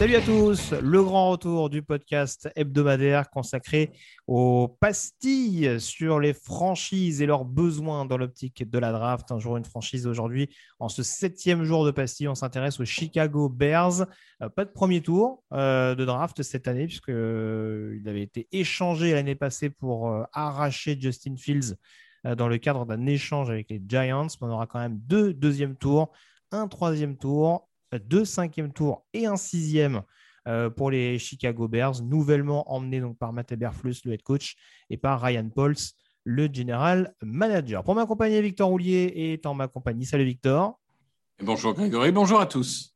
Salut à tous, le grand retour du podcast hebdomadaire consacré aux pastilles sur les franchises et leurs besoins dans l'optique de la draft. Un jour, une franchise aujourd'hui. En ce septième jour de pastilles, on s'intéresse aux Chicago Bears. Euh, pas de premier tour euh, de draft cette année, puisqu'il il avait été échangé l'année passée pour euh, arracher Justin Fields dans le cadre d'un échange avec les Giants. Mais on aura quand même deux deuxièmes tours, un troisième tour deux cinquièmes tours et un sixième euh, pour les Chicago Bears, nouvellement emmenés donc par Matt Eberflus, le head coach, et par Ryan Pauls, le general manager. Pour m'accompagner, Victor Roulier est en ma compagnie. Salut Victor. bonjour Grégory, bonjour à tous.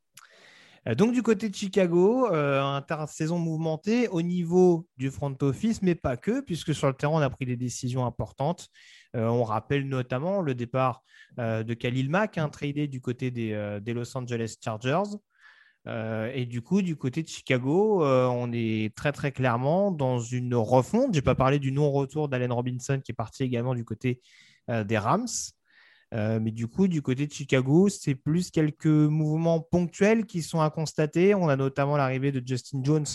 Euh, donc du côté de Chicago, euh, intersaison mouvementée au niveau du front office, mais pas que, puisque sur le terrain, on a pris des décisions importantes. Euh, on rappelle notamment le départ euh, de Khalil Mack, un hein, tradé du côté des, des, Los Angeles Chargers. et du coup, du côté de Chicago, on est très très clairement dans une refonte. Je n'ai pas parlé du non-retour d'Allen Robinson qui est parti également du côté des Rams. Euh, mais du coup, du côté de Chicago, c'est plus quelques mouvements ponctuels qui sont à constater. On a notamment l'arrivée de Justin Jones,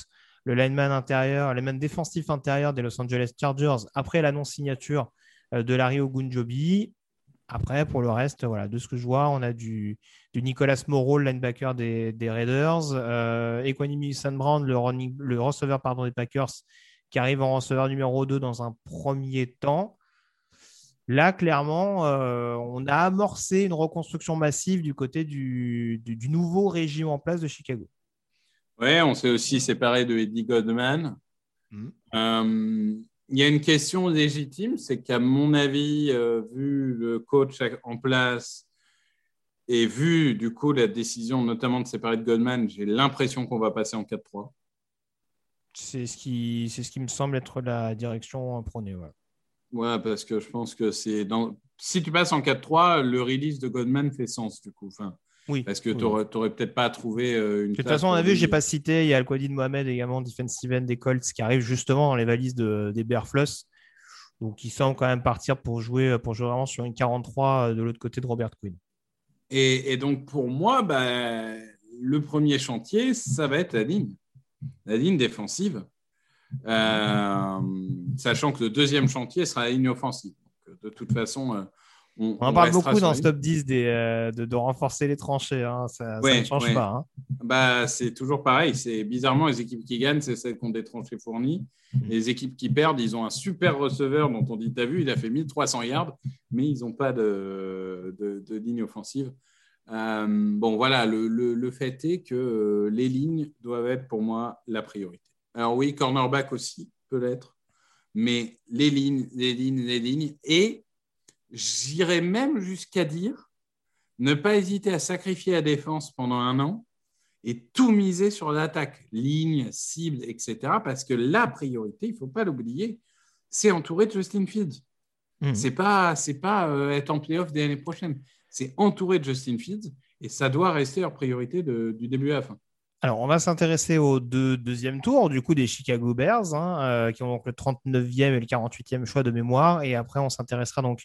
le lineman intérieur, le lineman défensif intérieur des Los Angeles Chargers, après l'annonce signature euh, de Larry Ogunjobi. Après, pour le reste, voilà, de ce que je vois, on a du, du Nicolas Moreau, le linebacker des, Raiders, euh, Equanimous Brown, le, le receveur pardon, des Packers, qui arrive en receveur numéro 2 dans un premier temps. Là, clairement, euh, on a amorcé une reconstruction massive du côté du, nouveau régime en place de Chicago. Oui, on s'est aussi séparé de Eddie Godman. Mm. Euh, il y a une question légitime, c'est qu'à mon avis, euh, vu le coach en place et vu du coup la décision notamment de séparer de Godman, j'ai l'impression qu'on va passer en 4-3. C'est ce, qui, ce qui me semble être la direction prônée. Ouais, parce que je pense que c'est dans. Si tu passes en 4-3, le release de Godman fait sens du coup. Enfin, oui. Parce que tu n'aurais peut-être pas trouvé euh, une. De toute façon, on a vu, je n'ai pas cité, il y a Al-Quadid Mohamed également, defensive end des Colts, qui arrive justement dans les valises de, des Bearfloss. Donc, il semble quand même partir pour jouer, pour jouer vraiment sur une 43 de l'autre côté de Robert Quinn. Et, et donc, pour moi, bah, le premier chantier, ça va être la ligne. La ligne défensive. Euh, sachant que le deuxième chantier sera la ligne offensive. de toute façon, euh, on, on, en parle beaucoup dans ce top 10 des, euh, de, renforcer les tranchées. Hein. Ça, ne change pas. Hein. Bah, c'est toujours pareil. C'est bizarrement les équipes qui gagnent, c'est celles qui ont des tranchées fournies. Mm. Les équipes qui perdent, ils ont un super receveur dont on dit T'as vu, il a fait 1300 yards, mais ils n'ont pas de, de, ligne offensive. bon, voilà, le, le, le, fait est que les lignes doivent être pour moi la priorité. Alors oui, cornerback aussi peut l'être, mais les lignes, les lignes, les lignes. Et j'irais même jusqu'à dire ne pas hésiter à sacrifier la défense pendant un an et tout miser sur l'attaque, ligne, cible, etc. Parce que la priorité, il ne faut pas l'oublier, c'est entourer de Justin Fields. Mmh. C'est pas, c'est pas euh, être en playoff dès l'année prochaine. C'est entourer de Justin Fields et ça doit rester leur priorité du début à la fin. Alors, on va s'intéresser au deuxième tour du coup des Chicago Bears, hein, euh, qui ont donc le 39e et le 48e choix de mémoire. Et après, on s'intéressera donc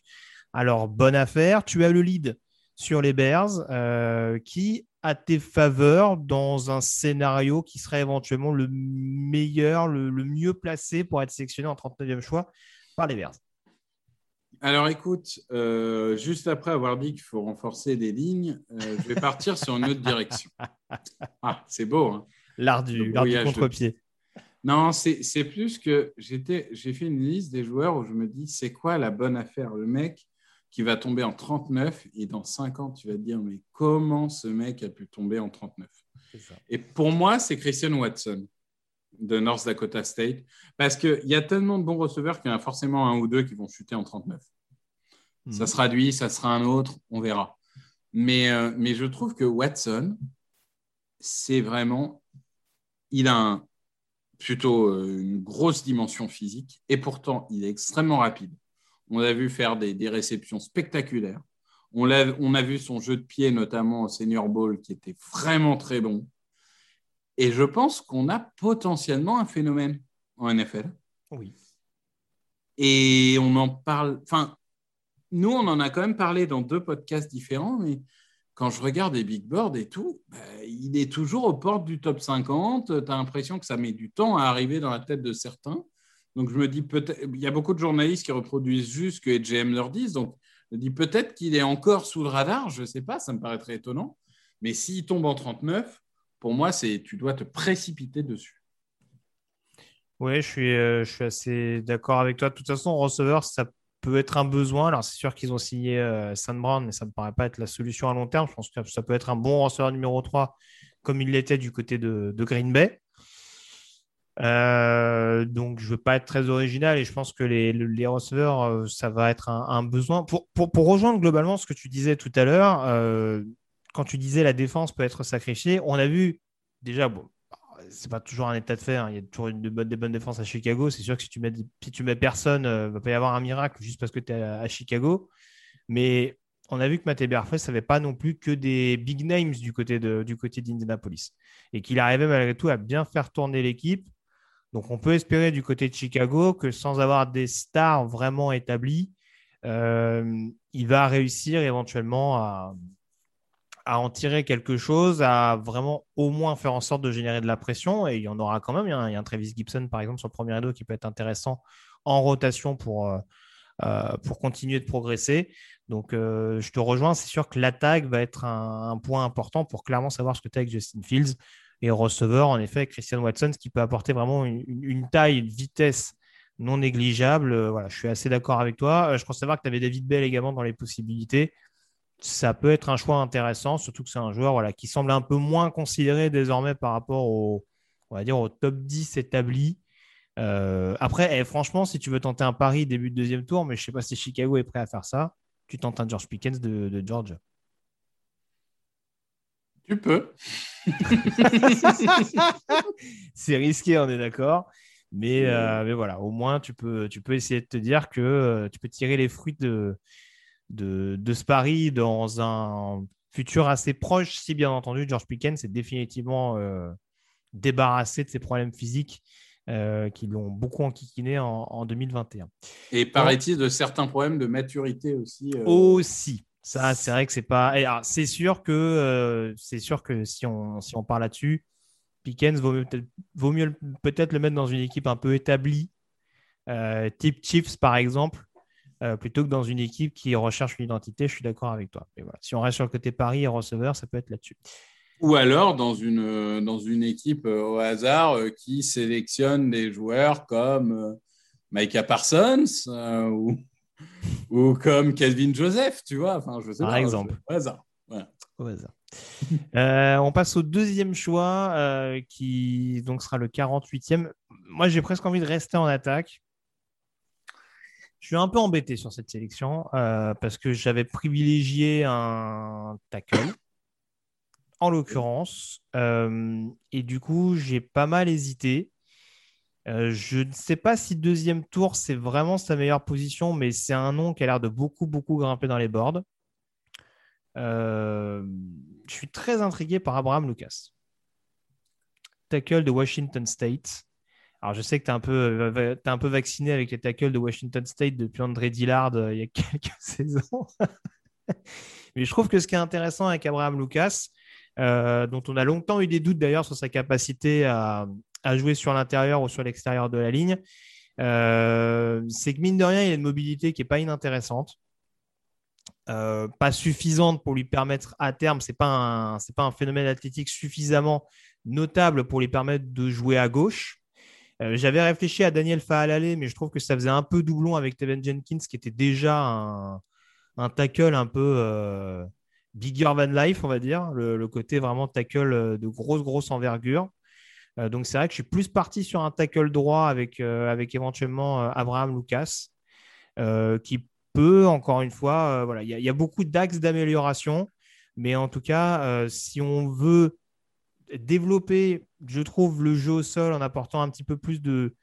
leur bonne affaire. Tu as le lead sur les Bears, euh, qui à tes faveurs dans un scénario qui serait éventuellement le meilleur, le, mieux placé pour être sélectionné en 39e choix par les Bears alors écoute, euh, juste après avoir dit qu'il faut renforcer des lignes, euh, je vais partir sur une autre direction. Ah, c'est beau. Hein L'art du, contre-pied. Non, c'est plus que j'ai fait une liste des joueurs où je me dis c'est quoi la bonne affaire? Le mec qui va tomber en 39 et dans 5 ans, tu vas te dire mais comment ce mec a pu tomber en 39 Et pour moi, c'est Christian Watson de North Dakota State parce qu'il y a tellement de bons receveurs qu'il y en a forcément un ou deux qui vont chuter en 39. Ça mhm. sera lui, ça sera un autre, on verra. Mais, euh, mais je trouve que Watson, c'est vraiment. Il a plutôt euh, une grosse dimension physique et pourtant, il est extrêmement rapide. On l'a vu faire des, réceptions spectaculaires. On a, on a, vu son jeu de pied, notamment au Senior Bowl, qui était vraiment très bon. Et je pense qu'on a potentiellement un phénomène en NFL. Oui. Et on en parle. Enfin, nous, on en a quand même parlé dans deux podcasts différents, mais quand je regarde les big boards et tout, bah, il est toujours aux portes du top 50. Tu as l'impression que ça met du temps à arriver dans la tête de certains. Donc, je me dis peut-être, il y a beaucoup de journalistes qui reproduisent juste ce que les GM leur disent. Donc, je me dis peut-être qu'il est encore sous le radar. Je ne sais pas, ça me paraît très étonnant. Mais s'il tombe en 39, pour moi, c'est tu dois te précipiter dessus. Oui, je suis, euh, je suis assez d'accord avec toi. De toute façon, receveur, ça peut être un besoin. Alors, c'est sûr qu'ils ont signé euh, Brown, mais ça ne me paraît pas être la solution à long terme. Je pense que ça peut être un bon receveur numéro 3, comme il l'était du côté de, Green Bay. Euh, donc, je ne veux pas être très original et je pense que les, les receveurs, euh, ça va être un, besoin. Pour, pour, rejoindre globalement ce que tu disais tout à l'heure, euh, quand tu disais la défense peut être sacrifiée, on a vu déjà, bon, c'est pas toujours un état de fait. Hein. Il y a toujours une, des bonnes défenses à Chicago. C'est sûr que si tu mets, si tu mets personne, il euh, va pas y avoir un miracle juste parce que tu es à, Chicago. Mais on a vu que Matt Berfres n'avait pas non plus que des big names de, du côté d'Indianapolis et qu'il arrivait malgré tout à bien faire tourner l'équipe. Donc on peut espérer du côté de Chicago que sans avoir des stars vraiment établies, euh, il va réussir éventuellement à, à en tirer quelque chose, à vraiment au moins faire en sorte de générer de la pression. Et il y en aura quand même. Il y a un, Travis Gibson, par exemple, sur le premier rideau qui peut être intéressant en rotation pour, euh, euh, pour continuer de progresser. Donc, je te rejoins. C'est sûr que l'attaque va être un, point important pour clairement savoir ce que tu as avec Justin Fields. Et receveur, en effet, Christian Watson, ce qui peut apporter vraiment une, taille, une vitesse non négligeable. Voilà, je suis assez d'accord avec toi. Je pense savoir que tu avais David Bell également dans les possibilités ça peut être un choix intéressant, surtout que c'est un joueur voilà, qui semble un peu moins considéré désormais par rapport au, on va dire, au top 10 établi. Euh, après, eh, franchement, si tu veux tenter un pari début de deuxième tour, mais je ne sais pas si Chicago est prêt à faire ça, tu tentes un George Pickens de, de Georgia. Tu peux. c'est risqué, on est d'accord. Mais, euh, mais, voilà, au moins, tu peux, tu peux essayer de te dire que euh, tu peux tirer les fruits de, de, de ce pari dans un futur assez proche, si bien entendu, George Pickens est définitivement euh, débarrassé de ses problèmes physiques qui l'ont beaucoup enquiquiné en, en 2021. Et paraît-il de certains problèmes de maturité aussi. Aussi. Ça, c'est vrai que c'est pas. C'est sûr que c'est sûr que si on si parle là-dessus, Pickens vaut, mieux peut-être le mettre dans une équipe un peu établie, type Chiefs par exemple, euh, plutôt que dans une équipe qui recherche une identité. Je suis d'accord avec toi. Si on reste sur le côté Paris et receveur, ça peut être là-dessus. Ou alors dans une, euh, dans une équipe euh, au hasard qui sélectionne des joueurs comme Micah Parsons ou, ou comme Calvin Joseph, tu vois. Enfin, je sais Par exemple. Au hasard. Au hasard. on passe au deuxième choix qui donc sera le 48e. Moi, j'ai presque envie de rester en attaque je suis un peu embêté sur cette sélection euh, parce que j'avais privilégié un tackle, en l'occurrence, euh, et du coup, j'ai pas mal hésité. Euh, je ne sais pas si deuxième tour, c'est vraiment sa meilleure position, mais c'est un nom qui a l'air de beaucoup, beaucoup grimper dans les boards. je suis très intrigué par Abraham Lucas, tackle de Washington State. Alors, je sais que tu es, un peu, euh, un peu vacciné avec les tackles de Washington State depuis André Dillard euh, il y a quelques saisons. Mais je trouve que ce qui est intéressant avec Abraham Lucas, dont on a longtemps eu des doutes d'ailleurs sur sa capacité à, jouer sur l'intérieur ou sur l'extérieur de la ligne. c'est que mine de rien, il a une mobilité qui n'est pas inintéressante. pas suffisante pour lui permettre à terme, ce n'est pas, un, pas un phénomène athlétique suffisamment notable pour lui permettre de jouer à gauche. Euh, j'avais réfléchi à Daniel Faalalé, mais je trouve que ça faisait un peu doublon avec Tevin Jenkins, qui était déjà un, tackle un peu euh, bigger than life, on va dire. Le, côté vraiment tackle euh, de grosse, grosse envergure. Donc c'est vrai que je suis plus parti sur un tackle droit avec, avec éventuellement Abraham Lucas, qui peut, encore une fois, il y, a beaucoup d'axes d'amélioration. Mais en tout cas, si on veut développer, je trouve, le jeu au sol en apportant un petit peu plus de,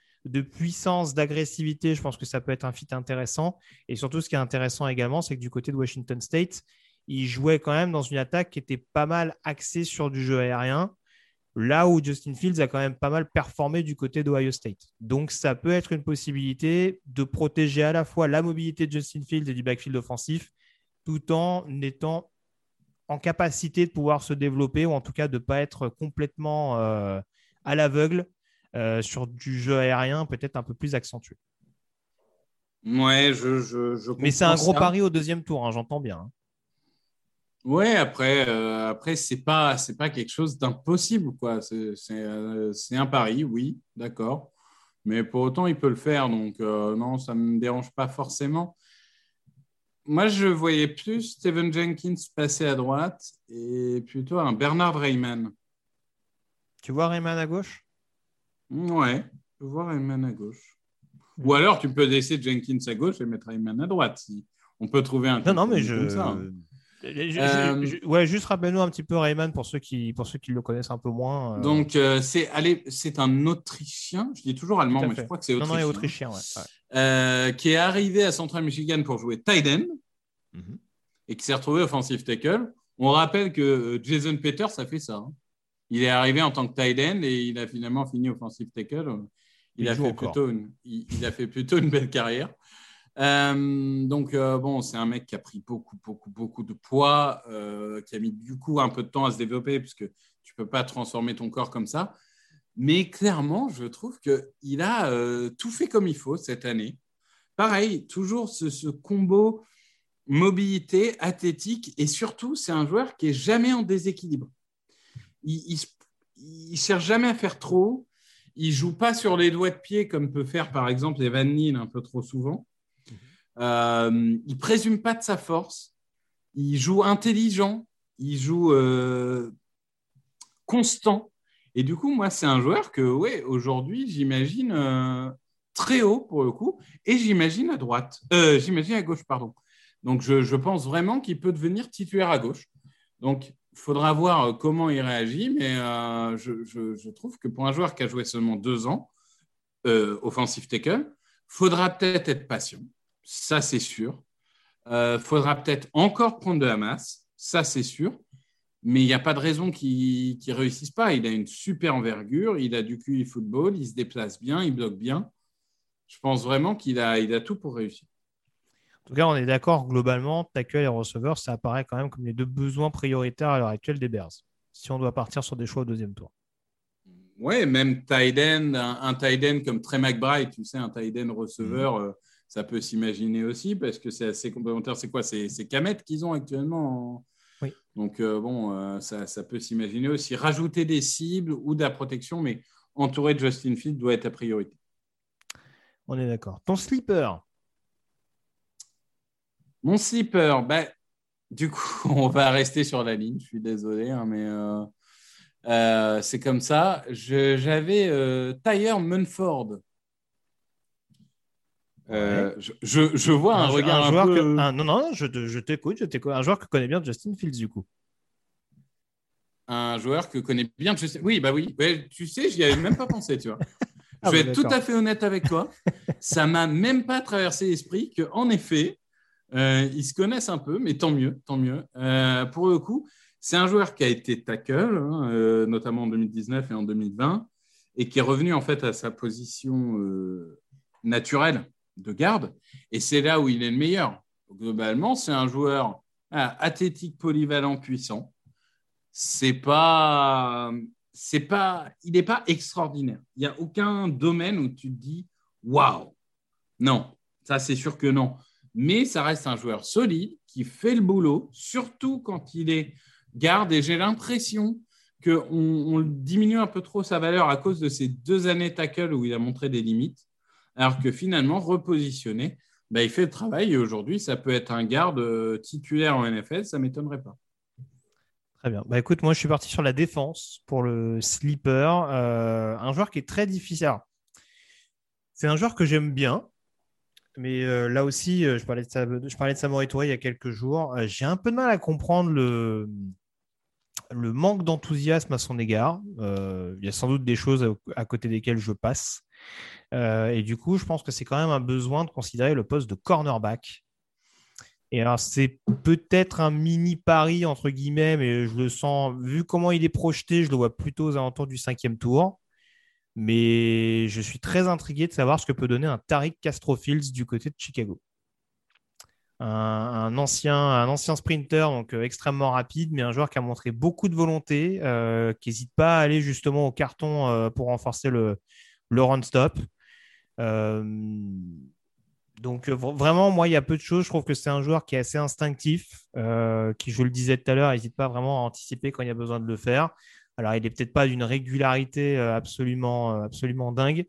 puissance, d'agressivité, je pense que ça peut être un fit intéressant. Et surtout, ce qui est intéressant également, c'est que du côté de Washington State, il jouait quand même dans une attaque qui était pas mal axée sur du jeu aérien, là où Justin Fields a quand même pas mal performé du côté d'Ohio State. Donc, ça peut être une possibilité de protéger à la fois la mobilité de Justin Fields et du backfield offensif, tout en étant en capacité de pouvoir se développer ou en tout cas de ne pas être complètement euh, à l'aveugle euh, sur du jeu aérien peut-être un peu plus accentué. Ouais, je, je, Mais c'est un gros pari au deuxième tour, hein, j'entends bien. Ouais, après, euh, après c'est pas c'est pas quelque chose d'impossible quoi. C'est un pari, oui, d'accord. Mais pour autant, il peut le faire, donc non, ça me dérange pas forcément. Moi, je voyais plus Steven Jenkins passer à droite et plutôt un Bernard Rayman. Tu vois Rayman à gauche? Ouais, je vois Rayman à gauche. Ou alors, tu peux laisser Jenkins à gauche et mettre Rayman à droite. Si on peut trouver un. Non, non, mais je. Euh, ouais, juste rappelle-nous un petit peu Rayman pour ceux qui pour ceux qui le connaissent un peu moins. Euh. Donc euh, c'est allez, c'est un Autrichien. Je dis toujours allemand, mais je crois que c'est autrichien. Non, non, autrichien, ouais. Euh, qui est arrivé à Central Michigan pour jouer tight end mhm. et qui s'est retrouvé offensive tackle. On rappelle que euh, Jason Peters a fait ça. Hein. Il est arrivé en tant que tight end et il a finalement fini offensive tackle. Il, a, fait plutôt une, il, a fait plutôt une belle carrière. Euh, donc, bon, c'est un mec qui a pris beaucoup, beaucoup, beaucoup de poids, qui a mis du coup un peu de temps à se développer, puisque tu ne peux pas transformer ton corps comme ça. Mais clairement, je trouve qu'il a euh, tout fait comme il faut cette année. Pareil, toujours ce, combo mobilité, athlétique, et surtout, c'est un joueur qui est jamais en déséquilibre. Il ne cherche jamais à faire trop. Il joue pas sur les doigts de pied comme peut faire par exemple Evan Neal un peu trop souvent. Euh, il présume pas de sa force. Il joue intelligent. Il joue euh, constant. Et du coup, moi, c'est un joueur que, ouais, aujourd'hui, j'imagine euh, très haut pour le coup, et j'imagine à droite, euh, j'imagine à gauche, pardon. Donc, je, pense vraiment qu'il peut devenir titulaire à gauche. Donc, il faudra voir comment il réagit, mais je, trouve que pour un joueur qui a joué seulement deux ans, offensive tackle, faudra peut-être être patient, ça c'est sûr. faudra peut-être encore prendre de la masse, ça c'est sûr mais il n'y a pas de raison qu'il ne réussisse pas. Il a une super envergure, il a du QI football, il se déplace bien, il bloque bien. Je pense vraiment qu'il a, il a tout pour réussir. En tout cas, on est d'accord, globalement, tackle et receveur, ça apparaît quand même comme les deux besoins prioritaires à l'heure actuelle des Bears, si on doit partir sur des choix au deuxième tour. Oui, même tight end, un, tight end comme Trey McBride, tu sais, un tight end receveur, mm. euh, ça peut s'imaginer aussi parce que c'est assez complémentaire. C'est quoi? C'est Kamet qu'ils ont actuellement donc, euh, bon, euh, ça, peut s'imaginer aussi. Rajouter des cibles ou de la protection, mais entourer de Justin Field doit être la priorité. On est d'accord. Ton slipper Mon slipper, ben, du coup, on va rester sur la ligne. Je suis désolé, hein, mais euh, c'est comme ça. J'avais Tyre Munford euh, je, vois un, regard un, joueur peu... non, non, je, je t'écoute, je t'écoute. Un joueur que connaît bien Justin Fields, du coup. Un joueur que connaît bien Justin... Oui, bah oui. tu sais, j'y avais même pas pensé, tu vois. Ah je vais être tout à fait honnête avec toi. Ça m'a même pas traversé l'esprit qu'en effet, euh, ils se connaissent un peu, mais tant mieux, tant mieux. Euh, pour le coup, c'est un joueur qui a été tackle, hein, notamment en 2019 et en 2020, et qui est revenu en fait à sa position naturelle de garde. Et c'est là où il est le meilleur. Globalement, c'est un joueur athlétique, polyvalent, puissant. c'est pas, il n'est pas extraordinaire. Il n'y a aucun domaine où tu te dis waouh. Non, ça c'est sûr que non. Mais ça reste un joueur solide qui fait le boulot, surtout quand il est garde. Et j'ai l'impression qu'on on diminue un peu trop sa valeur à cause de ces deux années tackle où il a montré des limites, alors que finalement, repositionné, bah, il fait le travail et aujourd'hui, ça peut être un garde euh, titulaire en NFL, ça ne m'étonnerait pas. Très bien. Bah, écoute, moi, je suis parti sur la défense pour le sleeper. Euh, un joueur qui est très difficile. C'est un joueur que j'aime bien, mais euh, là aussi, je parlais de, je parlais de Samurai il y a quelques jours. J'ai un peu de mal à comprendre le, le manque d'enthousiasme à son égard. il y a sans doute des choses à côté desquelles je passe. Euh, et du coup, je pense que c'est quand même un besoin de considérer le poste de cornerback. Et alors, c'est peut-être un mini pari, entre guillemets, mais je le sens, vu comment il est projeté, je le vois plutôt aux alentours du cinquième tour. Mais je suis très intrigué de savoir ce que peut donner un Tariq Castrofields du côté de Chicago. Un, ancien, un ancien sprinter, donc euh, extrêmement rapide, mais un joueur qui a montré beaucoup de volonté, euh, qui n'hésite pas à aller justement au carton pour renforcer le, le run-stop. Euh, donc vraiment, moi, il y a peu de choses. Je trouve que c'est un joueur qui est assez instinctif, euh, qui, je le disais tout à l'heure, n'hésite pas vraiment à anticiper quand il y a besoin de le faire. Alors, il n'est peut-être pas d'une régularité euh, absolument, absolument dingue,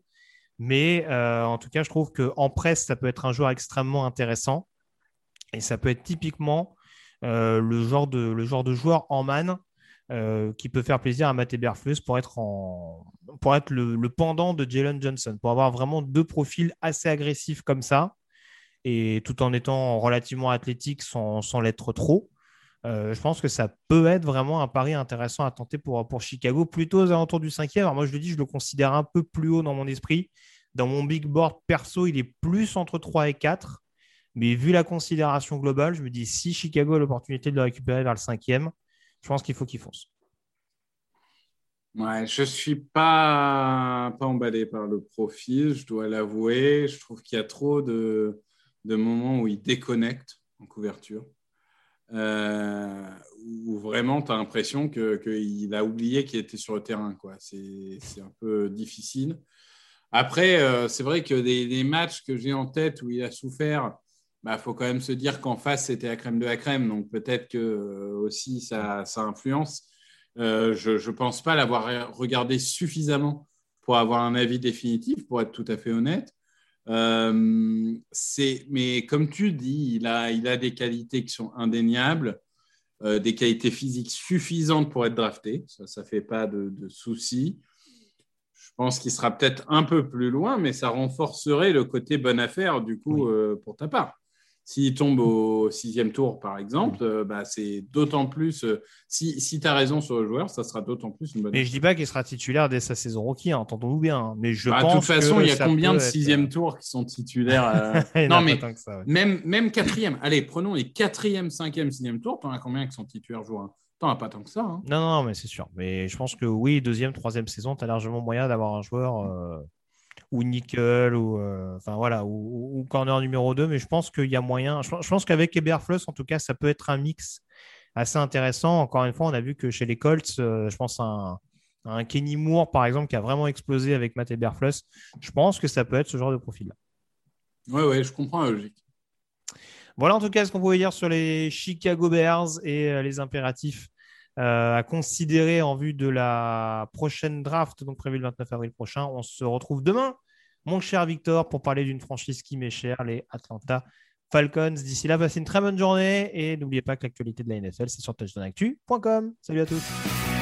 mais en tout cas, je trouve qu'en presse, ça peut être un joueur extrêmement intéressant. Et ça peut être typiquement le, genre de, le genre de joueur en man euh, qui peut faire plaisir à Matt Eberflus pour être, en... pour être le, pendant de Jalen Johnson, pour avoir vraiment deux profils assez agressifs comme ça, et tout en étant relativement athlétique sans, sans l'être trop. Euh, je pense que ça peut être vraiment un pari intéressant à tenter pour, pour Chicago, plutôt aux alentours du cinquième. Alors moi, je le dis, je le considère un peu plus haut dans mon esprit. Dans mon big board perso, il est plus entre 3 et 4. Mais vu la considération globale, je me dis si Chicago a l'opportunité de le récupérer vers le cinquième, je pense qu'il faut qu'il fonce. Ouais, je ne suis pas, pas emballé par le profil, je dois l'avouer. Je trouve qu'il y a trop de, de, moments où il déconnecte en couverture. Euh, où vraiment tu as l'impression qu'il a oublié qu'il était sur le terrain. C'est un peu difficile. Après, euh, c'est vrai que des, matchs que j'ai en tête où il a souffert, bah, faut quand même se dire qu'en face, c'était la crème de la crème. Donc peut-être que euh, aussi ça, ça influence. Euh, je ne pense pas l'avoir regardé suffisamment pour avoir un avis définitif, pour être tout à fait honnête. Euh, mais comme tu dis, il a, il a des qualités qui sont indéniables, des qualités physiques suffisantes pour être drafté. Ça ne fait pas de, de souci. Je pense qu'il sera peut-être un peu plus loin, mais ça renforcerait le côté bonne affaire, du coup, pour ta part. S'il tombe au sixième tour, par exemple, euh, bah, c'est d'autant plus. Euh, si, si tu as raison sur le joueur, ça sera d'autant plus une bonne. Mais je dis pas qu'il sera titulaire dès sa saison rookie, hein, entendons-nous bien. Hein. Mais je bah, pense de toute façon, il y a combien de sixième tour qui sont titulaires Non, mais même, même quatrième. Allez, prenons les quatrième, cinquième, sixième tour. Tu en as combien qui sont titulaires joueurs T'en as pas tant que ça. Hein. Non, non, mais c'est sûr. Mais je pense que oui, deuxième, troisième saison, tu as largement moyen d'avoir un joueur. Euh, ou nickel ou euh, enfin voilà ou, corner numéro 2 mais je pense qu'il y a moyen. Je, pense qu'avec Eberflus en tout cas ça peut être un mix assez intéressant. Encore une fois on a vu que chez les Colts euh, je pense un, Kenny Moore par exemple qui a vraiment explosé avec Matt Eberflus je pense que ça peut être ce genre de profil là ouais ouais je comprends la logique. Voilà en tout cas ce qu'on pouvait dire sur les Chicago Bears et euh, les impératifs à considérer en vue de la prochaine draft, donc prévue le 29 avril prochain. On se retrouve demain mon cher Victor, pour parler d'une franchise qui m'est chère, les Atlanta Falcons. D'ici là, passez une très bonne journée et n'oubliez pas que l'actualité de la NFL, c'est sur touchdownactu.com. Salut à tous.